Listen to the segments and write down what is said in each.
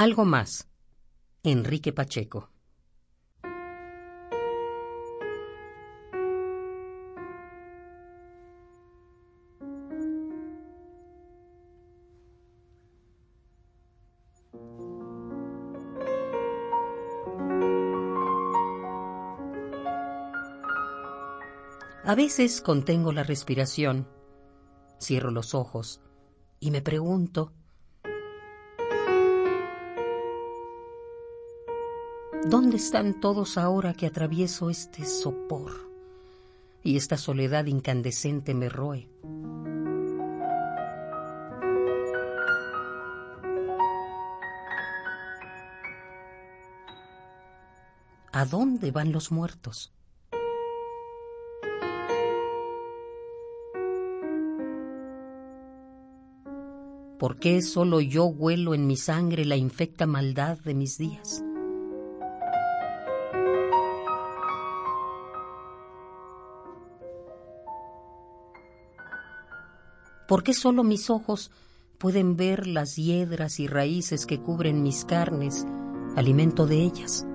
Algo más. Enrique Pacheco. A veces contengo la respiración, cierro los ojos y me pregunto, ¿dónde están todos ahora que atravieso este sopor y esta soledad incandescente me roe? ¿A dónde van los muertos? ¿Por qué solo yo huelo en mi sangre la infecta maldad de mis días? ¿Por qué solo mis ojos pueden ver las hiedras y raíces que cubren mis carnes, alimento de ellas?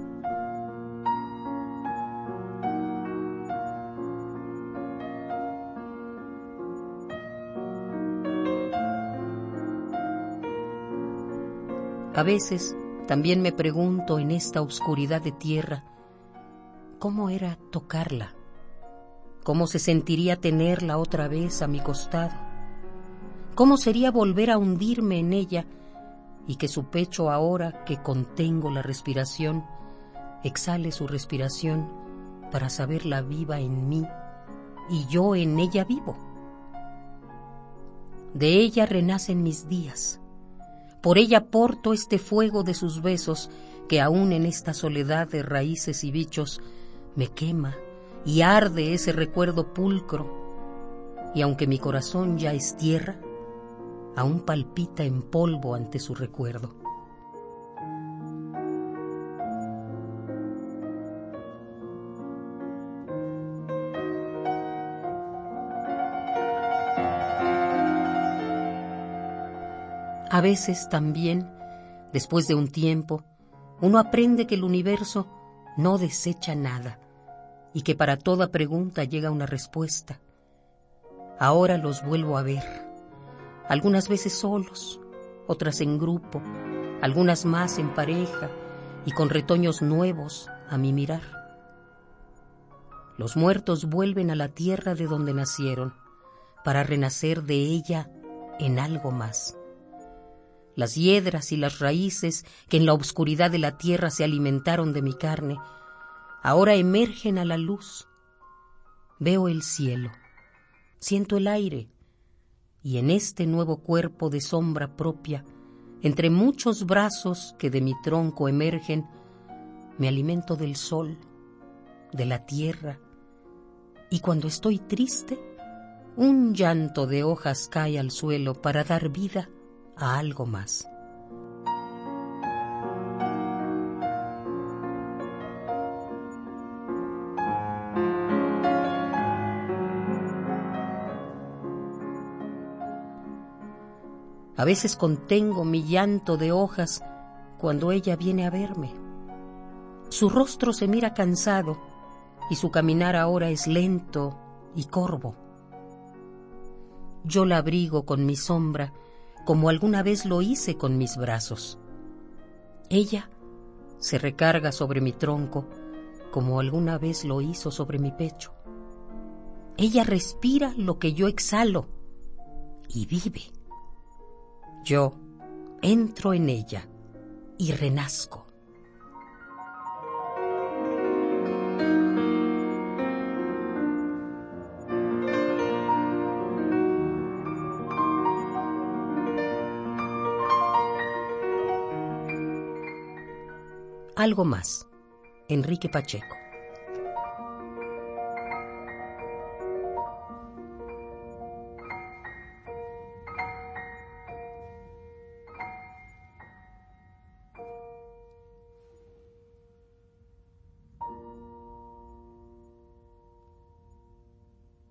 A veces también me pregunto en esta oscuridad de tierra, ¿cómo era tocarla? ¿Cómo se sentiría tenerla otra vez a mi costado? ¿Cómo sería volver a hundirme en ella y que su pecho ahora que contengo la respiración, exhale su respiración para saberla viva en mí y yo en ella vivo? De ella renacen mis días por ella porto este fuego de sus besos que aún en esta soledad de raíces y bichos me quema y arde ese recuerdo pulcro. Y aunque mi corazón ya es tierra, aún palpita en polvo ante su recuerdo. A veces también, después de un tiempo, uno aprende que el universo no desecha nada y que para toda pregunta llega una respuesta. Ahora los vuelvo a ver, algunas veces solos, otras en grupo, algunas más en pareja y con retoños nuevos a mi mirar. Los muertos vuelven a la tierra de donde nacieron para renacer de ella en algo más las hiedras y las raíces que en la oscuridad de la tierra se alimentaron de mi carne, ahora emergen a la luz. Veo el cielo, siento el aire, y en este nuevo cuerpo de sombra propia, entre muchos brazos que de mi tronco emergen, me alimento del sol, de la tierra, y cuando estoy triste, un llanto de hojas cae al suelo para dar vida a algo más. A veces contengo mi llanto de hojas cuando ella viene a verme. Su rostro se mira cansado y su caminar ahora es lento y corvo. Yo la abrigo con mi sombra como alguna vez lo hice con mis brazos. Ella se recarga sobre mi tronco como alguna vez lo hizo sobre mi pecho. Ella respira lo que yo exhalo y vive. Yo entro en ella y renazco. Algo más. Enrique Pacheco.